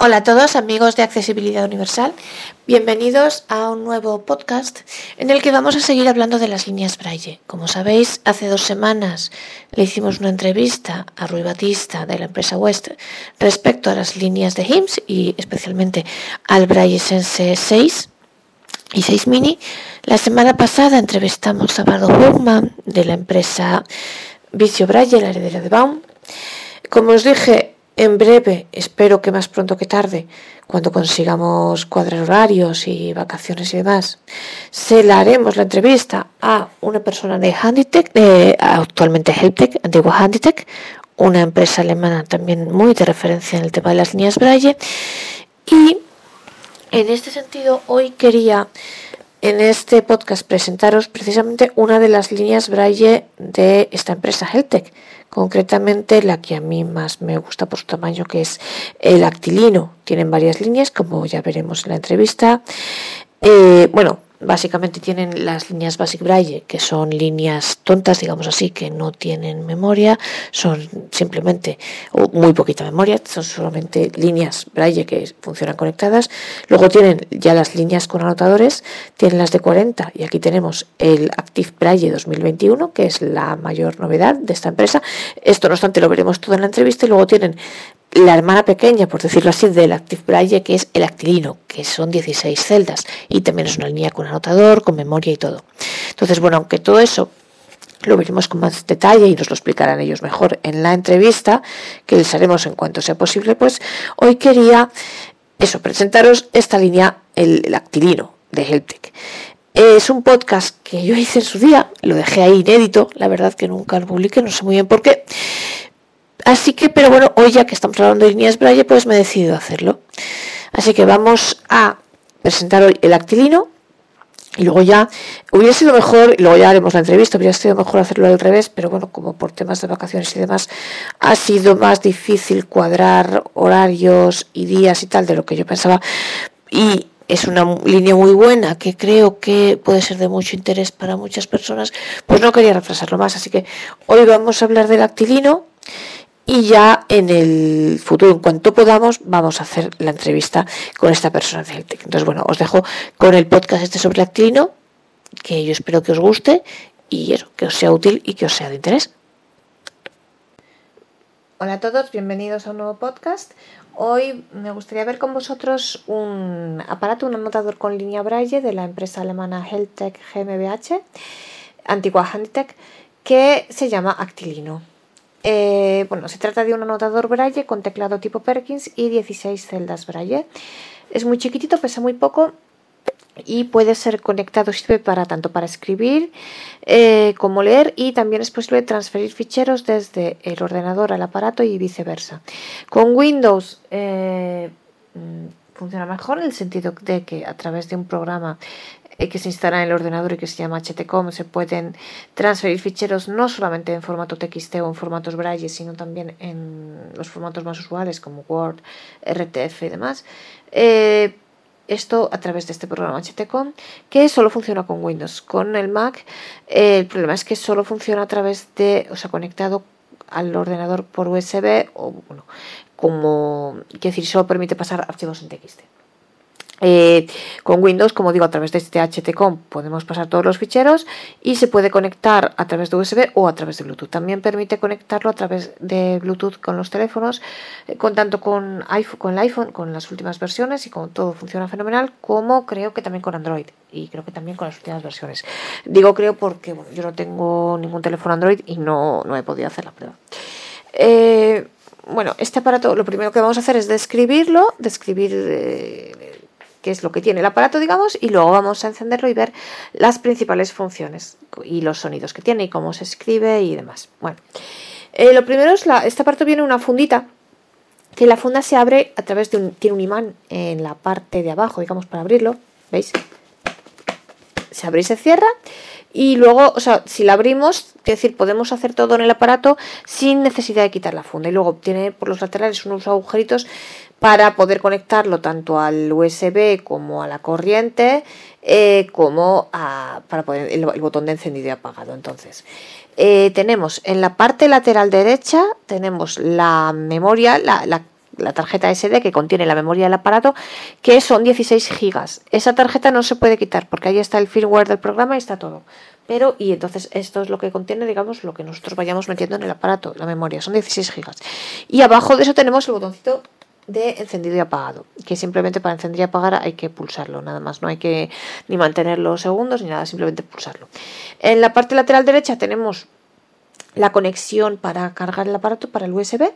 Hola a todos amigos de Accesibilidad Universal, bienvenidos a un nuevo podcast en el que vamos a seguir hablando de las líneas Braille. Como sabéis, hace dos semanas le hicimos una entrevista a Rui Batista de la empresa West respecto a las líneas de HIMS y especialmente al Braille Sense 6 y 6 Mini. La semana pasada entrevistamos a Bardo Hugman de la empresa Vicio Braille, la heredera de Baum. Como os dije, en breve, espero que más pronto que tarde, cuando consigamos cuadrar horarios y vacaciones y demás, se la haremos la entrevista a una persona de Handitech, actualmente Helptech, antiguo Handitech, una empresa alemana también muy de referencia en el tema de las líneas Braille. Y en este sentido, hoy quería en este podcast presentaros precisamente una de las líneas Braille de esta empresa Heltec, concretamente la que a mí más me gusta por su tamaño, que es el actilino. Tienen varias líneas, como ya veremos en la entrevista. Eh, bueno, básicamente tienen las líneas Basic Braille, que son líneas tontas, digamos así, que no tienen memoria, son simplemente muy poquita memoria, son solamente líneas Braille que funcionan conectadas. Luego tienen ya las líneas con anotadores, tienen las de 40 y aquí tenemos el Active Braille 2021, que es la mayor novedad de esta empresa. Esto no obstante lo veremos todo en la entrevista y luego tienen la hermana pequeña, por decirlo así, del Active Braille, que es el actilino, que son 16 celdas y también es una línea con anotador, con memoria y todo. Entonces, bueno, aunque todo eso lo veremos con más detalle y nos lo explicarán ellos mejor en la entrevista, que les haremos en cuanto sea posible, pues hoy quería eso, presentaros esta línea, el, actilino de Helptech. Es un podcast que yo hice en su día, lo dejé ahí inédito, la verdad que nunca lo publiqué, no sé muy bien por qué, Así que, pero bueno, hoy ya que estamos hablando de líneas Braille, pues me he decidido hacerlo. Así que vamos a presentar hoy el actilino y luego ya hubiera sido mejor, y luego ya haremos la entrevista, hubiera sido mejor hacerlo al revés, pero bueno, como por temas de vacaciones y demás, ha sido más difícil cuadrar horarios y días y tal de lo que yo pensaba. Y es una línea muy buena que creo que puede ser de mucho interés para muchas personas, pues no quería retrasarlo más. Así que hoy vamos a hablar del actilino y ya en el futuro, en cuanto podamos, vamos a hacer la entrevista con esta persona de Heltec. Entonces, bueno, os dejo con el podcast este sobre Actilino, que yo espero que os guste y eso, que os sea útil y que os sea de interés. Hola a todos, bienvenidos a un nuevo podcast. Hoy me gustaría ver con vosotros un aparato, un anotador con línea Braille de la empresa alemana Heltec GmbH, antigua Handitech, que se llama Actilino. Eh, bueno, se trata de un anotador Braille con teclado tipo Perkins y 16 celdas Braille. Es muy chiquitito, pesa muy poco y puede ser conectado, sirve para tanto para escribir eh, como leer y también es posible transferir ficheros desde el ordenador al aparato y viceversa. Con Windows eh, mm, funciona mejor en el sentido de que a través de un programa que se instala en el ordenador y que se llama HTCOM, se pueden transferir ficheros no solamente en formato TXT o en formatos Braille, sino también en los formatos más usuales como Word, RTF y demás. Eh, esto a través de este programa HTCOM que solo funciona con Windows. Con el Mac eh, el problema es que solo funciona a través de, o sea, conectado al ordenador por USB o bueno, como, quiero decir, solo permite pasar archivos en TXT. Eh, con Windows, como digo, a través de este HTCOM podemos pasar todos los ficheros y se puede conectar a través de USB o a través de Bluetooth. También permite conectarlo a través de Bluetooth con los teléfonos, eh, con tanto con, iPhone, con el iPhone, con las últimas versiones y con todo funciona fenomenal, como creo que también con Android y creo que también con las últimas versiones. Digo creo porque yo no tengo ningún teléfono Android y no, no he podido hacer la prueba. Eh, bueno, este aparato lo primero que vamos a hacer es describirlo, describir qué es lo que tiene el aparato, digamos, y luego vamos a encenderlo y ver las principales funciones y los sonidos que tiene y cómo se escribe y demás. Bueno, eh, lo primero es la, este aparato viene una fundita que la funda se abre a través de un, tiene un imán en la parte de abajo, digamos, para abrirlo, ¿veis? Se abre y se cierra y luego, o sea, si la abrimos, es decir, podemos hacer todo en el aparato sin necesidad de quitar la funda. Y luego tiene por los laterales unos agujeritos para poder conectarlo tanto al USB como a la corriente, eh, como a, para poder el, botón de encendido y apagado. Entonces, eh, tenemos en la parte lateral derecha, tenemos la memoria, la, la tarjeta SD que contiene la memoria del aparato, que son 16 gigas. Esa tarjeta no se puede quitar porque ahí está el firmware del programa y está todo. Pero, y entonces esto es lo que contiene, digamos, lo que nosotros vayamos metiendo en el aparato, la memoria, son 16 gigas. Y abajo de eso tenemos el botoncito de encendido y apagado, que simplemente para encender y apagar hay que pulsarlo, nada más, no hay que ni mantenerlo segundos ni nada, simplemente pulsarlo. En la parte lateral derecha tenemos la conexión para cargar el aparato para el USB.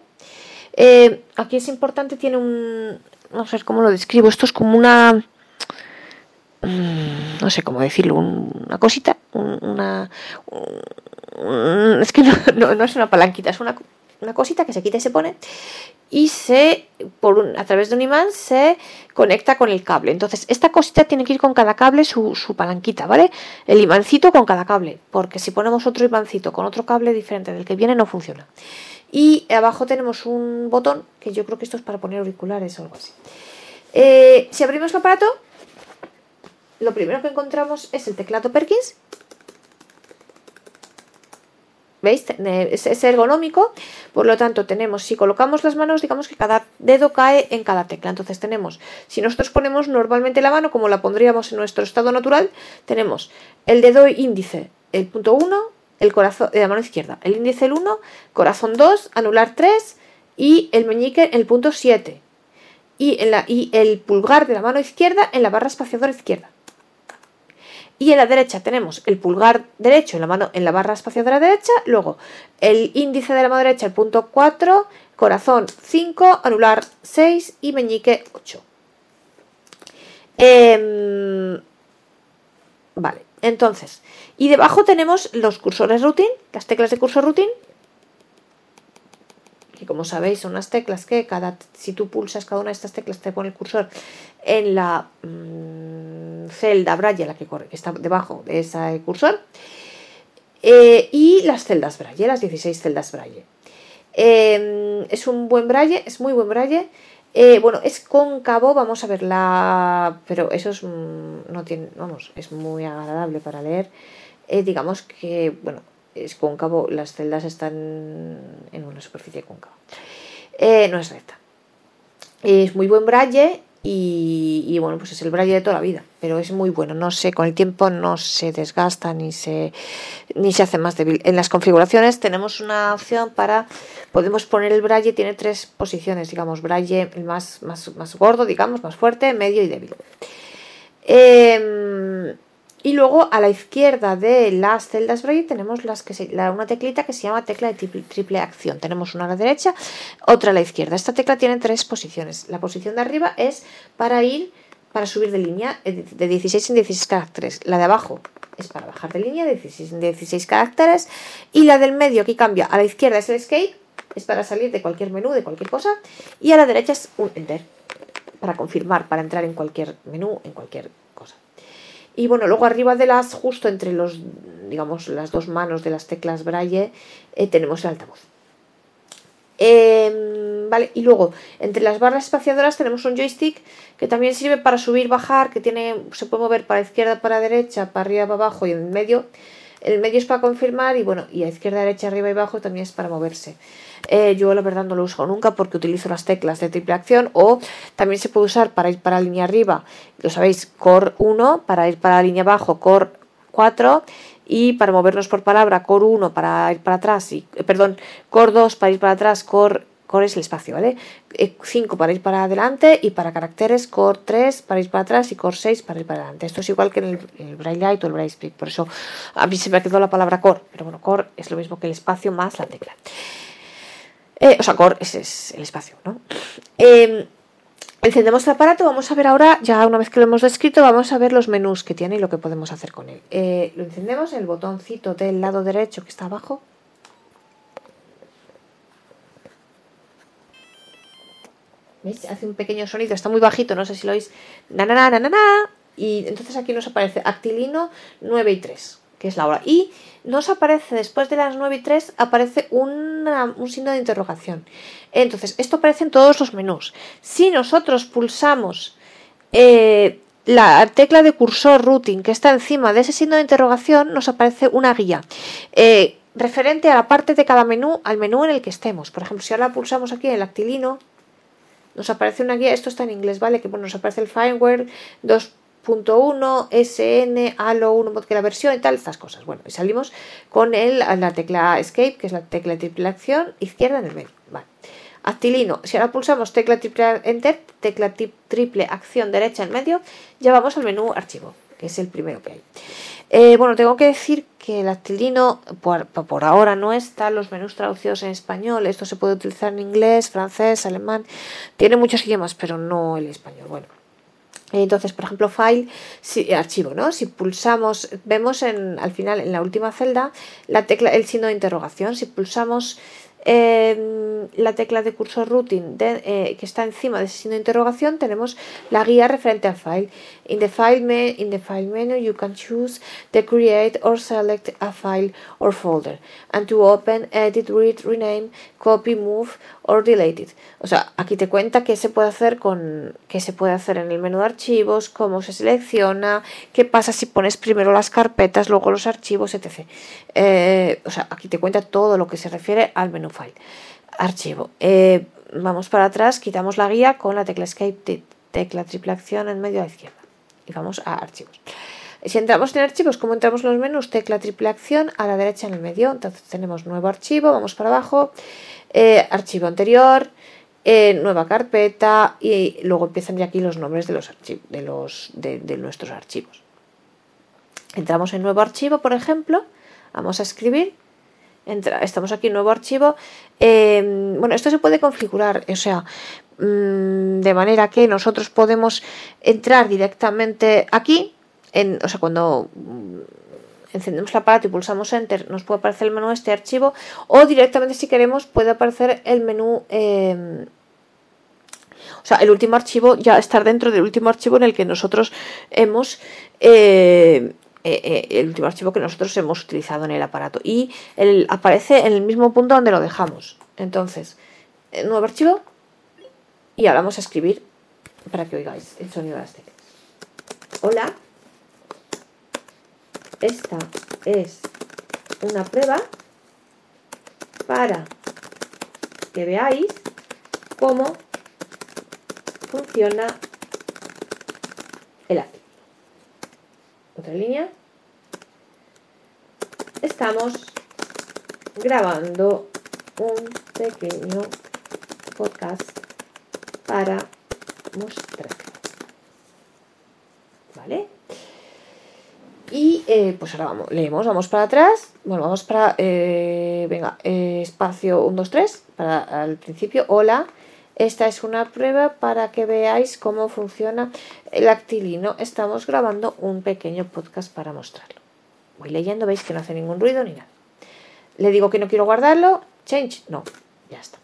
Eh, aquí es importante, tiene un, no sé cómo lo describo, esto es como una, mm, no sé cómo decirlo, una cosita, una, es que no, no, es una palanquita, es una, una cosita que se quita y se pone y se por a través de un imán se conecta con el cable. Entonces, esta cosita tiene que ir con cada cable su, su, palanquita, ¿vale? El imancito con cada cable, porque si ponemos otro imancito con otro cable diferente del que viene no funciona. Y abajo tenemos un botón, que yo creo que esto es para poner auriculares o algo así. Eh, si abrimos el aparato, lo primero que encontramos es el teclado Perkins ¿Veis? Es, ergonómico, por lo tanto tenemos, si colocamos las manos, digamos que cada dedo cae en cada tecla. Entonces tenemos, si nosotros ponemos normalmente la mano como la pondríamos en nuestro estado natural, tenemos el dedo índice, el punto 1, el corazón de la mano izquierda, el índice el 1, corazón 2, anular 3 y el meñique el punto 7. Y, en la, y el pulgar de la mano izquierda en la barra espaciadora izquierda. Y en la derecha tenemos el pulgar derecho en la, mano, en la barra espaciadora derecha, luego el índice de la mano derecha, el punto 4, corazón 5, anular 6 y meñique 8. Em, vale, entonces, y debajo tenemos los cursores routine, las teclas de cursor routine, que como sabéis son unas teclas que cada, si tú pulsas cada una de estas teclas te pone el cursor en la... Mm, celda braille, la que, está debajo de ese cursor, eh, y las celdas braille, las 16 celdas braille. Em, es un buen braille, es muy buen braille. Eh, bueno, es cóncavo, vamos a verla, pero eso es, mm, no tiene, vamos, es muy agradable para leer. Eh, digamos que, bueno, es cóncavo, las celdas están en una superficie cóncava. no es recta. Es muy buen braille y, bueno, pues es el braille de toda la vida, pero es muy bueno. No sé, con el tiempo no se desgasta ni se, ni se hace más débil. En las configuraciones tenemos una opción para, podemos poner el braille, tiene tres posiciones, digamos, braille más, más, más gordo, digamos, más fuerte, medio y débil. Eh, y luego a la izquierda de las celdas Braille tenemos las que una teclita que se llama tecla de triple, acción. Tenemos una a la derecha, otra a la izquierda. Esta tecla tiene tres posiciones. La posición de arriba es para ir, para subir de línea eh, de 16 en 16 caracteres. La de abajo es para bajar de línea de 16 en 16 caracteres. Y la del medio que cambia a la izquierda es el escape, es para salir de cualquier menú, de cualquier cosa. Y a la derecha es un enter, para confirmar, para entrar en cualquier menú, en cualquier y bueno, luego arriba de las, justo entre los, digamos, las dos manos de las teclas braille, eh, tenemos el altavoz. Em, vale, y luego entre las barras espaciadoras tenemos un joystick que también sirve para subir, bajar, que tiene, se puede mover para izquierda, para derecha, para arriba, para abajo y en medio. El medio es para confirmar y bueno, y a izquierda, derecha, arriba y abajo también es para moverse. Eh, yo la verdad no lo uso nunca porque utilizo las teclas de triple acción o también se puede usar para ir para la línea arriba, lo sabéis, core 1, para ir para la línea abajo, core 4 y para movernos por palabra, core 1 para ir para atrás, y, eh, perdón, core 2 para ir para atrás, core es el espacio, ¿vale? 5 eh, para ir para adelante y para caracteres core 3 para ir para atrás y core 6 para ir para adelante. Esto es igual que en el, el Braille Light o el Braille Speak, por eso a mí se me ha quedado la palabra core, pero bueno, core es lo mismo que el espacio más la tecla. Eh, o sea, core ese es el espacio, ¿no? Em, encendemos el aparato, vamos a ver ahora, ya una vez que lo hemos descrito, vamos a ver los menús que tiene y lo que podemos hacer con él. Eh, lo encendemos, el botoncito del lado derecho que está abajo. ¿Veis? Hace un pequeño sonido, está muy bajito, no sé si lo oís. Na, na, na, na, na, y entonces aquí nos aparece actilino 9 y 3 que es la hora. Y nos aparece después de las 9 y 3, aparece un signo de interrogación. Entonces, esto aparece en todos los menús. Si nosotros pulsamos eh, la tecla de cursor routing que está encima de ese signo de interrogación, nos aparece una guía. Eh, referente a la parte de cada menú, al menú en el que estemos. Por ejemplo, si ahora pulsamos aquí en el actilino, nos aparece una guía, esto está en inglés, ¿vale? Que bueno, nos aparece el firmware 2.1, SN, Halo 1, que la versión y tal, estas cosas. Bueno, y salimos con el, la tecla Escape, que es la tecla triple acción, izquierda en el medio. Vale. Actilino, si ahora pulsamos tecla triple Enter, tecla triple acción derecha en medio, ya vamos al menú archivo, que es el primero que hay. Eh, bueno, tengo que decir que el actilino por, por, ahora no está los menús traducidos en español. Esto se puede utilizar en inglés, francés, alemán. Tiene muchos idiomas, pero no el español. Bueno. Entonces, por ejemplo, file, si, archivo, ¿no? Si pulsamos, vemos en, al final, en la última celda, la tecla, el signo de interrogación. Si pulsamos eh, la tecla de cursor routing eh, que está encima de ese signo de interrogación tenemos la guía referente al file. In the in the file menu you can choose to create or select a file or folder and to open, edit, read, rename, copy, move or delete it. O sea, aquí te cuenta qué se puede hacer con qué se puede hacer en el menú de archivos, cómo se selecciona, qué pasa si pones primero las carpetas, luego los archivos, etc. Eh, o sea, aquí te cuenta todo lo que se refiere al menú file. Archivo. Eh, vamos para atrás, quitamos la guía con la tecla Escape, tecla triple acción en medio a la izquierda. Y vamos a archivos. Si entramos en archivos, como entramos en los menús, tecla triple acción a la derecha en el medio. Entonces tenemos nuevo archivo, vamos para abajo, eh, archivo anterior, eh, nueva carpeta y luego empiezan ya aquí los nombres de los archivos, de, los, de nuestros archivos. Entramos en nuevo archivo, por ejemplo, vamos a escribir estamos aquí en nuevo archivo. Em, bueno, esto se puede configurar, o sea, mm, de manera que nosotros podemos entrar directamente aquí, en, o sea, cuando encendemos el aparato y pulsamos Enter, nos puede aparecer el menú de este archivo, o directamente si queremos puede aparecer el menú. Em, o sea, el último archivo ya estar dentro del último archivo en el que nosotros hemos eh, eh, eh, el último archivo que nosotros hemos utilizado en el aparato y el, aparece en el mismo punto donde lo dejamos. Entonces, nuevo archivo y ahora vamos a escribir para que oigáis el sonido de las teclas. Hola, esta es una prueba para que veáis cómo funciona el acto otra línea. Estamos grabando un pequeño podcast para mostrar. ¿Vale? Y eh, pues ahora vamos, leemos, vamos para atrás. Bueno, vamos para, eh, venga, eh, espacio 1, 2, 3, para al principio, hola. Esta es una prueba para que veáis cómo funciona el actilino. Estamos grabando un pequeño podcast para mostrarlo. Voy leyendo, veis que no hace ningún ruido ni nada. Le digo que no quiero guardarlo. Change. No, ya está.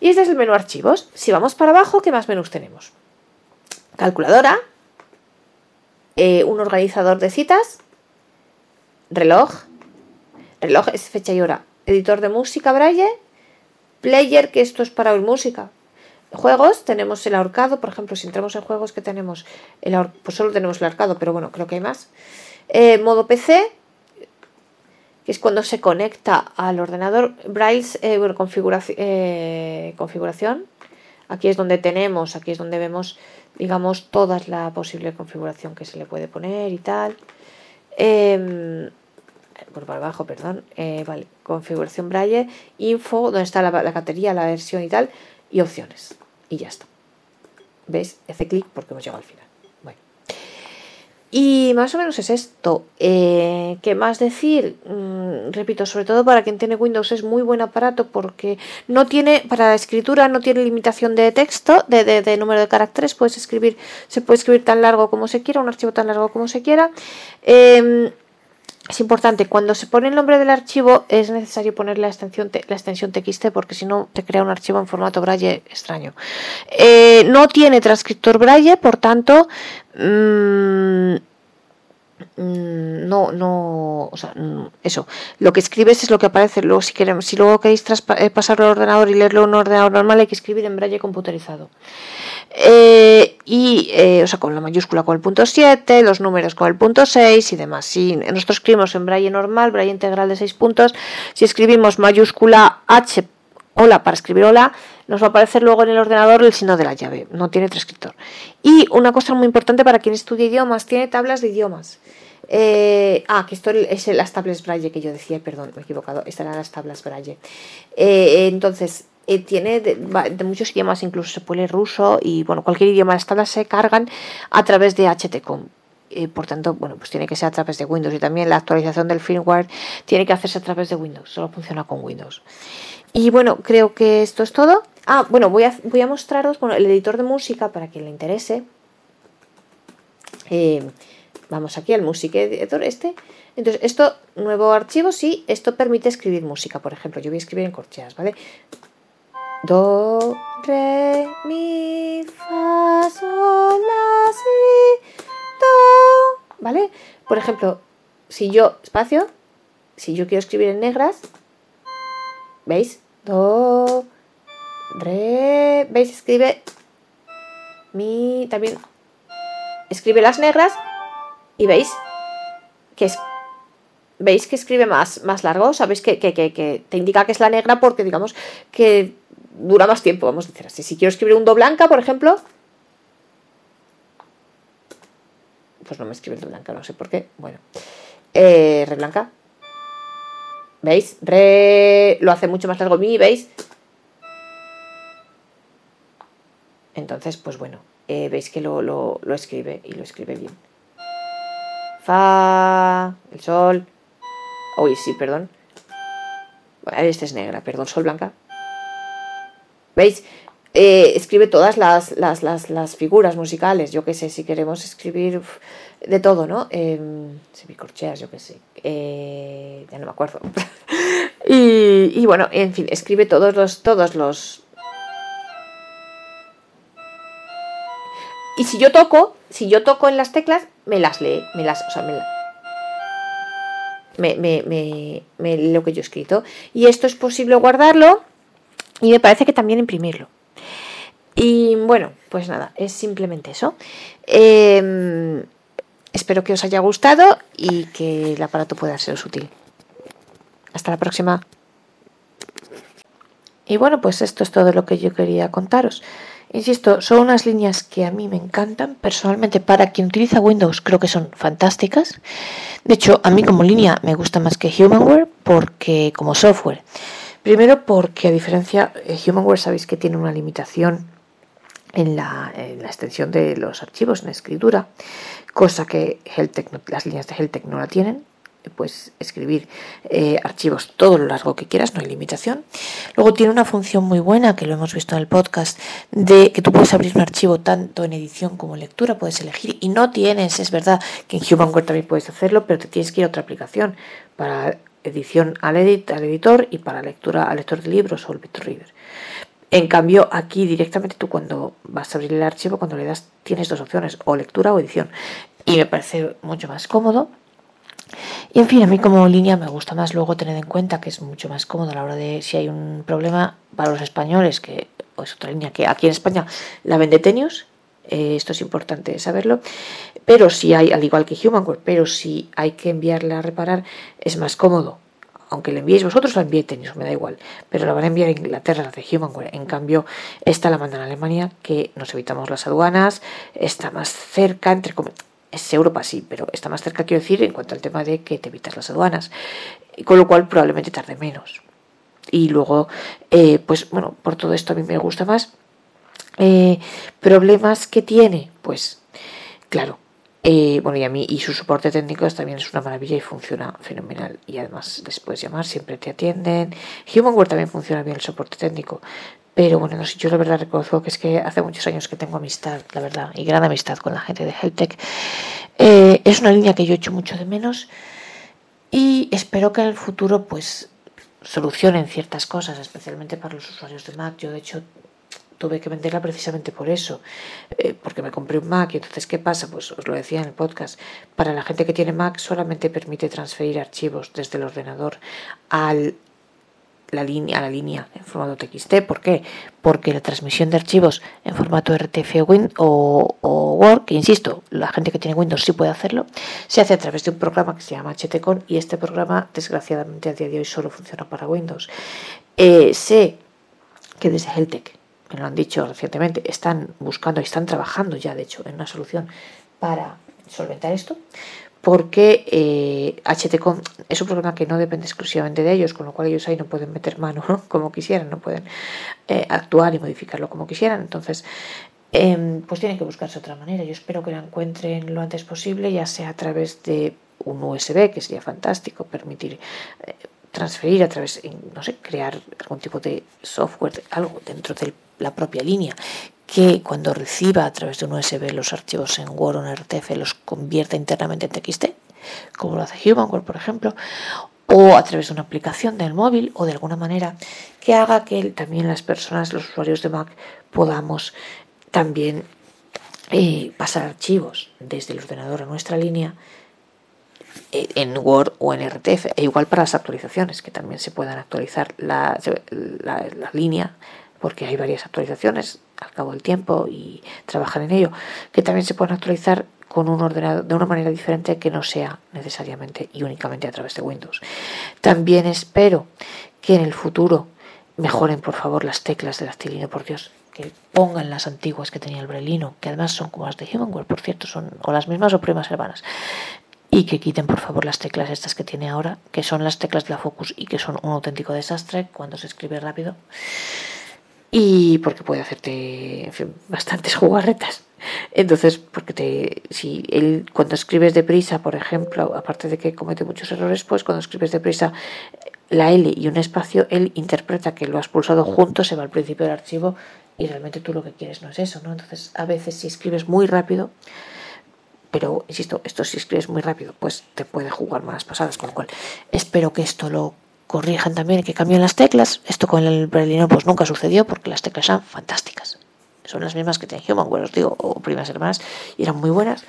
Y este es el menú archivos. Si vamos para abajo, ¿qué más menús tenemos? Calculadora. Eh, un organizador de citas. Reloj. Reloj es fecha y hora. Editor de música braille Player, que esto es para oír música. Juegos, tenemos el ahorcado, por ejemplo, si entramos en juegos que tenemos, el pues solo tenemos el ahorcado, pero bueno, creo que hay más. Eh, modo PC, que es cuando se conecta al ordenador. Braille, eh, eh, configuración. Aquí es donde tenemos, aquí es donde vemos, digamos, toda la posible configuración que se le puede poner y tal. Em, por abajo, perdón, eh, vale, configuración Braille, info, donde está la, la la versión y tal, y opciones. Y ya está. ¿Ves? Hace clic porque hemos llegado al final. Bueno. Y más o menos es esto. Eh, ¿Qué más decir? Mm, repito, sobre todo para quien tiene Windows es muy buen aparato porque no tiene, para la escritura no tiene limitación de texto, de, de, número de caracteres. Puedes escribir, se puede escribir tan largo como se quiera, un archivo tan largo como se quiera. Eh, es importante, cuando se pone el nombre del archivo es necesario poner la extensión, la extensión TXT porque si no te crea un archivo en formato Braille extraño. Eh, no tiene transcriptor Braille, por tanto, mm, no, no, o sea, mm, eso, lo que escribes es lo que aparece. Luego, si queremos, si luego queréis eh, pasarlo al ordenador y leerlo en un ordenador normal, hay que escribir en Braille computerizado. Eh, y, eh, o sea, con la mayúscula con el punto 7, los números con el punto 6 y demás. Si nosotros escribimos en braille normal, braille integral de 6 puntos, si escribimos mayúscula H hola, para escribir hola, nos va a aparecer luego en el ordenador el signo de la llave, no tiene transcriptor. Y una cosa muy importante para quien estudia idiomas, tiene tablas de idiomas. Eh, ah, que esto es las tablas Braille que yo decía, perdón, me he equivocado, estas eran las tablas Braille. Eh, entonces, eh, tiene de, muchos idiomas, incluso se puede ruso y bueno, cualquier idioma, las tablas se cargan a través de HTCOM. por tanto, bueno, pues tiene que ser a través de Windows y también la actualización del firmware tiene que hacerse a través de Windows, solo funciona con Windows. Y bueno, creo que esto es todo. Ah, bueno, voy a, mostraros el editor de música para quien le interese. Vamos aquí al Music Editor este. Entonces, esto, nuevo archivo, sí, esto permite escribir música, por ejemplo. Yo voy a escribir en corcheas, ¿vale? Do, re, mi, fa, sol, la, si, do. ¿Vale? Por ejemplo, si yo, espacio, si yo quiero escribir en negras, ¿veis? Do, re, ¿veis? Escribe mi, también escribe las negras y veis que es veis que escribe más, más largo, sabéis que, que, te indica que es la negra porque digamos que dura más tiempo, vamos a decir así. Si quiero escribir un do blanca, por ejemplo, pues no me escribe el do blanca, no sé por qué. Bueno, eh, re blanca. ¿Veis? Re lo hace mucho más largo mi, ¿veis? Entonces, pues bueno, eh, veis que lo, lo, lo escribe y lo escribe bien. Fa, el sol. Uy, sí, perdón. Este es negra, perdón, sol blanca. ¿Veis? Eh, escribe todas las, las, las, figuras musicales, yo qué sé, si queremos escribir de todo, ¿no? Eh, semicorcheas, yo qué sé. Eh, ya no me acuerdo. y, y, bueno, en fin, escribe todos los, todos los. Y si yo toco, si yo toco en las teclas, me las lee, me las, o sea, me, me, me, me, lee lo que yo he escrito. Y esto es posible guardarlo y me parece que también imprimirlo. Y bueno, pues nada, es simplemente eso. Em, espero que os haya gustado y que el aparato pueda seros útil. Hasta la próxima. Y bueno, pues esto es todo lo que yo quería contaros. Insisto, son unas líneas que a mí me encantan. Personalmente, para quien utiliza Windows, creo que son fantásticas. De hecho, a mí como línea me gusta más que Humanware porque como software. Primero porque a diferencia, eh, Humanware sabéis que tiene una limitación en la, en la extensión de los archivos en escritura, cosa que las líneas de Heltec no la tienen pues escribir eh, archivos todo lo largo que quieras, no hay limitación. Luego tiene una función muy buena que lo hemos visto en el podcast de que tú puedes abrir un archivo tanto en edición como en lectura, puedes elegir y no tienes, es verdad que en HumanWare también puedes hacerlo, pero te tienes que ir a otra aplicación para edición al, edit, al editor y para lectura al lector de libros o el BitReader. En cambio, aquí directamente tú cuando vas a abrir el archivo, cuando le das, tienes dos opciones, o lectura o edición. Y me parece mucho más cómodo y en fin, a mí como línea me gusta más luego tener en cuenta que es mucho más cómodo a la hora de si hay un problema para los españoles, que es otra línea que aquí en España la vende Tenios, eh, esto es importante saberlo, pero si hay, al igual que Humanware, pero si hay que enviarla a reparar, es más cómodo. Aunque la enviéis vosotros, la envíe Tenios, me da igual, pero la van a enviar a Inglaterra, de Humanware. En cambio, esta la mandan a Alemania, que nos evitamos las aduanas, está más cerca, entre comillas es Europa, sí, pero está más cerca, quiero decir, en cuanto al tema de que te evitas las aduanas. Con lo cual probablemente tarde menos. Y luego, eh, pues bueno, por todo esto a mí me gusta más. Eh, ¿Problemas que tiene? Pues, claro. Eh, bueno, y a mí, y su soporte técnico también es una maravilla y funciona fenomenal. Y además les puedes llamar, siempre te atienden. Humanware también funciona bien el soporte técnico. Pero bueno, no sé, yo la verdad reconozco que es que hace muchos años que tengo amistad, la verdad, y gran amistad con la gente de Heltec. Eh, es una línea que yo echo mucho de menos y espero que en el futuro pues solucionen ciertas cosas, especialmente para los usuarios de Mac. Yo de hecho tuve que venderla precisamente por eso, eh, porque me compré un Mac y entonces ¿qué pasa? Pues os lo decía en el podcast, para la gente que tiene Mac solamente permite transferir archivos desde el ordenador al la línea, a la línea en formato TXT. ¿Por qué? Porque la transmisión de archivos en formato RTF o, Word, que insisto, la gente que tiene Windows sí puede hacerlo, se hace a través de un programa que se llama HTCON y este programa desgraciadamente a día de hoy solo funciona para Windows. Eh, se que desde Heltec, me lo han dicho recientemente, están buscando y están trabajando ya, de hecho, en una solución para solventar esto, porque eh, HTCOM es un programa que no depende exclusivamente de ellos, con lo cual ellos ahí no pueden meter mano como quisieran, no pueden eh, actuar y modificarlo como quisieran. Entonces, em, pues tienen que buscarse otra manera. Yo espero que la encuentren lo antes posible, ya sea a través de un USB, que sería fantástico, permitir eh, transferir a través, no sé, crear algún tipo de software, algo dentro de la propia línea que cuando reciba a través de un USB los archivos en Word o en RTF los convierta internamente en TXT, como lo hace Humanware, por ejemplo, o a través de una aplicación del móvil o de alguna manera que haga que también las personas, los usuarios de Mac, podamos también eh, pasar archivos desde el ordenador a nuestra línea eh, en Word o en RTF, e igual para las actualizaciones, que también se puedan actualizar la, la, la línea porque hay varias actualizaciones al cabo del tiempo y trabajar en ello, que también se pueden actualizar con un ordenador de una manera diferente que no sea necesariamente y únicamente a través de Windows. También espero que en el futuro mejoren por favor las teclas del actilino, por Dios, que pongan las antiguas que tenía el Brelino, que además son como las de Humanware, por cierto, son o las mismas o primas hermanas, y que quiten por favor las teclas estas que tiene ahora, que son las teclas de la Focus y que son un auténtico desastre cuando se escribe rápido y porque puede hacerte bastantes jugarretas. Entonces, porque te, si él, cuando escribes deprisa, por ejemplo, aparte de que comete muchos errores, pues cuando escribes deprisa la L y un espacio, él interpreta que lo has pulsado junto, se va al principio del archivo y realmente tú lo que quieres no es eso, ¿no? Entonces, a veces si escribes muy rápido, pero insisto, esto si escribes muy rápido, pues te puede jugar malas pasadas, con lo cual espero que esto lo corrijan también que cambien las teclas. Esto con el Brailleino pues nunca sucedió porque las teclas eran fantásticas. Son las mismas que tenía Humanware, os digo, o primas hermanas, y eran muy buenas.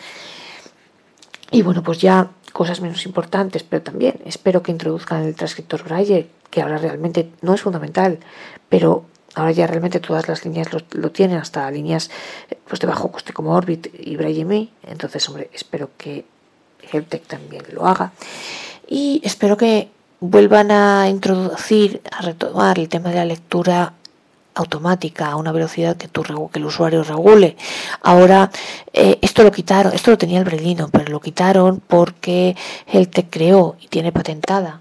Y bueno, pues ya cosas menos importantes, pero también espero que introduzcan el transcriptor Braille, que ahora realmente no es fundamental, pero ahora ya realmente todas las líneas lo, tienen, hasta líneas pues de bajo coste como Orbit y Braille Me. Entonces, hombre, espero que Helptech también lo haga. Y espero que vuelvan a introducir, a retomar el tema de la lectura automática a una velocidad que, tú, que el usuario regule. Ahora, eh, esto lo quitaron, esto lo tenía el Brelino, pero lo quitaron porque él te creó y tiene patentada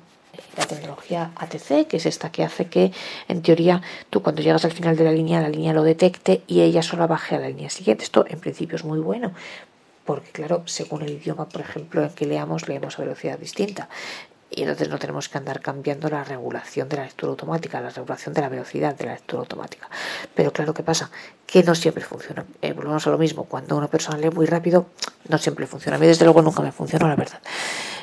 la tecnología ATC, que es esta que hace que, en teoría, tú cuando llegas al final de la línea, la línea lo detecte y ella solo baje a la línea siguiente. Esto, en principio, es muy bueno, porque claro, según el idioma, por ejemplo, en que leamos, leemos a velocidad distinta y entonces no tenemos que andar cambiando la regulación de la lectura automática, la regulación de la velocidad de la lectura automática. Pero claro, ¿qué pasa? Que no siempre funciona. Eh, volvemos a lo mismo, cuando una persona lee muy rápido, no siempre funciona. A mí desde luego nunca me funcionó, la verdad.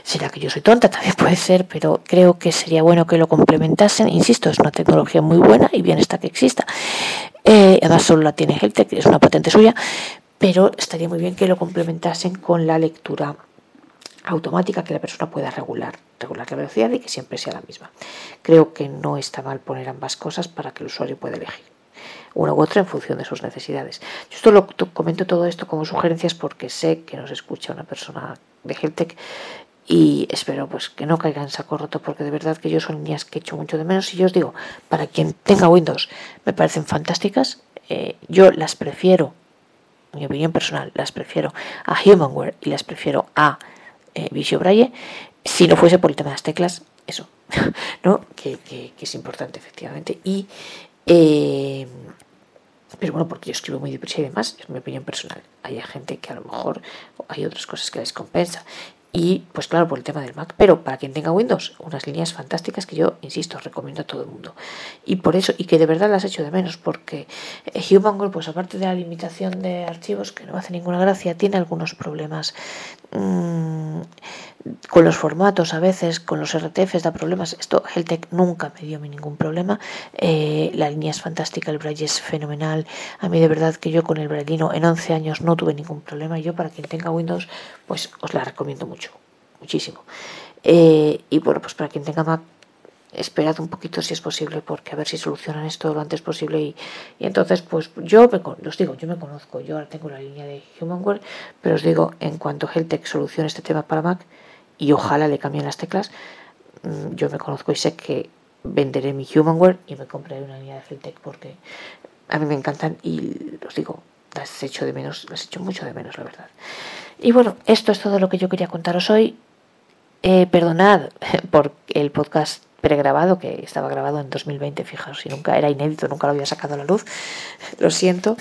Será que yo soy tonta, también puede ser, pero creo que sería bueno que lo complementasen. Insisto, es una tecnología muy buena y bien está que exista. Eh, además solo la tiene Heltec, es una patente suya, pero estaría muy bien que lo complementasen con la lectura automática que la persona pueda regular, regular la velocidad y que siempre sea la misma. Creo que no está mal poner ambas cosas para que el usuario pueda elegir una u otra en función de sus necesidades. Yo esto lo comento todo esto como sugerencias porque sé que nos escucha una persona de Heltec y espero pues que no caiga en saco roto porque de verdad que yo son líneas que he hecho mucho de menos y yo os digo, para quien tenga Windows me parecen fantásticas, eh, yo las prefiero, mi opinión personal, las prefiero a Humanware y las prefiero a eh, Visio Braille, si no fuese por el tema de las teclas, eso, ¿no? Que, es importante, efectivamente. Y, eh, pero bueno, porque yo escribo muy deprisa y demás, es mi opinión personal. Hay gente que a lo mejor hay otras cosas que les compensa y pues claro, por el tema del Mac, pero para quien tenga Windows, unas líneas fantásticas que yo, insisto, recomiendo a todo el mundo. Y por eso, y que de verdad las hecho de menos, porque eh, Human pues aparte de la limitación de archivos, que no hace ninguna gracia, tiene algunos problemas mmm, con los formatos a veces, con los RTFs da problemas. Esto Heltec nunca me dio ningún problema. Eh, la línea es fantástica, el braille es fenomenal. A mí de verdad que yo con el braillino en 11 años no tuve ningún problema. Yo para quien tenga Windows, pues os la recomiendo mucho, muchísimo. Eh, y bueno, pues para quien tenga Mac, esperad un poquito si es posible, porque a ver si solucionan esto lo antes posible. Y, entonces, pues yo me, os digo, yo me conozco, yo ahora tengo la línea de Humanware, pero os digo, en cuanto Heltec solucione este tema para Mac, y ojalá le cambien las teclas, mm, yo me conozco y sé que venderé mi Humanware y me compraré una línea de Heltec porque a mí me encantan y os digo, las hecho de menos, las hecho mucho de menos, la verdad. Y bueno, esto es todo lo que yo quería contaros hoy. Eh, perdonad por el podcast pregrabado que estaba grabado en 2020, fijaos, y nunca era inédito, nunca lo había sacado a la luz. Lo siento.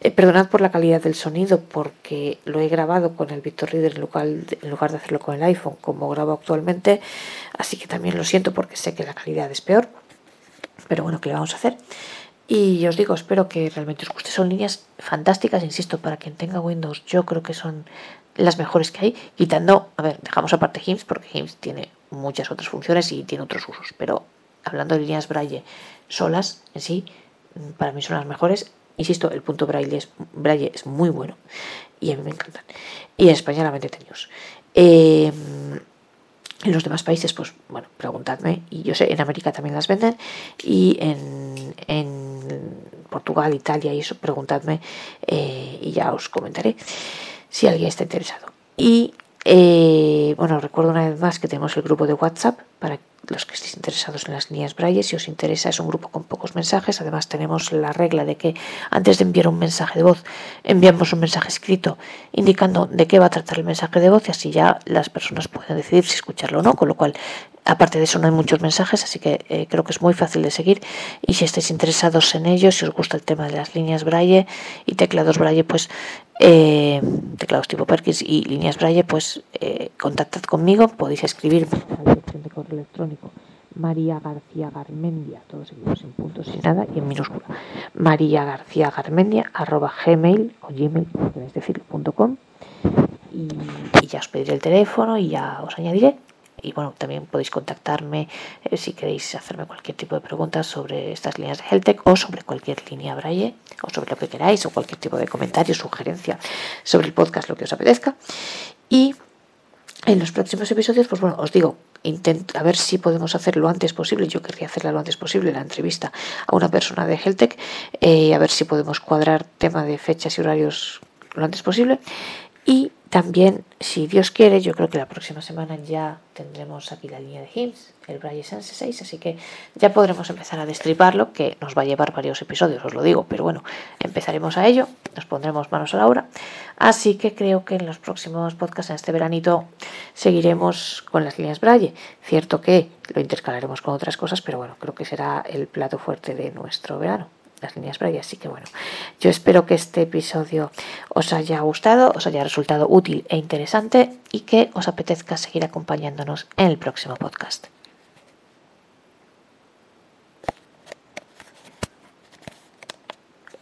Eh, perdonad por la calidad del sonido porque lo he grabado con el Victor Reader en lugar, en lugar de hacerlo con el iPhone como grabo actualmente, así que también lo siento porque sé que la calidad es peor, pero bueno, ¿qué le vamos a hacer? Y os digo, espero que realmente os guste. Son líneas fantásticas, insisto, para quien tenga Windows, yo creo que son las mejores que hay, quitando, a ver, dejamos aparte HIMS porque HIMS tiene muchas otras funciones y tiene otros usos, pero hablando de líneas Braille solas en sí, para mí son las mejores Insisto, el punto braille es, braille es muy bueno y a mí me encantan. Y en España la vende Teños. Eh, en los demás países, pues bueno, preguntadme. Y yo sé, en América también las venden. Y en, en Portugal, Italia y eso, preguntadme eh, y ya os comentaré si alguien está interesado. Y eh, bueno, recuerdo una vez más que tenemos el grupo de WhatsApp para los que estéis interesados en las líneas Braille. Si os interesa, es un grupo con pocos mensajes. Además, tenemos la regla de que antes de enviar un mensaje de voz, enviamos un mensaje escrito indicando de qué va a tratar el mensaje de voz y así ya las personas pueden decidir si escucharlo o no. Con lo cual, aparte de eso, no hay muchos mensajes, así que eh, creo que es muy fácil de seguir. Y si estáis interesados en ello, si os gusta el tema de las líneas Braille y teclados Braille, pues eh, teclados tipo Perkins y líneas Braille, pues eh, contactad conmigo, podéis escribir electrónico María García Garmendia, todos seguidos sin puntos, sin nada y en minúscula. María García Garmendia arroba gmail o gmail, es decir, punto com, y, ya os pediré el teléfono y ya os añadiré y bueno, también podéis contactarme eh, si queréis hacerme cualquier tipo de preguntas sobre estas líneas de Heltec o sobre cualquier línea Braille o sobre lo que queráis o cualquier tipo de comentario, sugerencia sobre el podcast, lo que os apetezca. Y en los próximos episodios, pues bueno, os digo, intento a ver si podemos hacer lo antes posible. Yo querría hacerla lo antes posible, la entrevista a una persona de Heltec, eh, a ver si podemos cuadrar tema de fechas y horarios lo antes posible. Y también, si Dios quiere, yo creo que la próxima semana ya tendremos aquí la línea de HIMS, el Braille Sense 6, así que ya podremos empezar a destriparlo, que nos va a llevar varios episodios, os lo digo, pero bueno, empezaremos a ello, nos pondremos manos a la obra. Así que creo que en los próximos podcasts, en este veranito, seguiremos con las líneas Braille. Cierto que lo intercalaremos con otras cosas, pero bueno, creo que será el plato fuerte de nuestro verano las líneas Braille. Así que bueno, yo espero que este episodio os haya gustado, os haya resultado útil e interesante y que os apetezca seguir acompañándonos en el próximo podcast.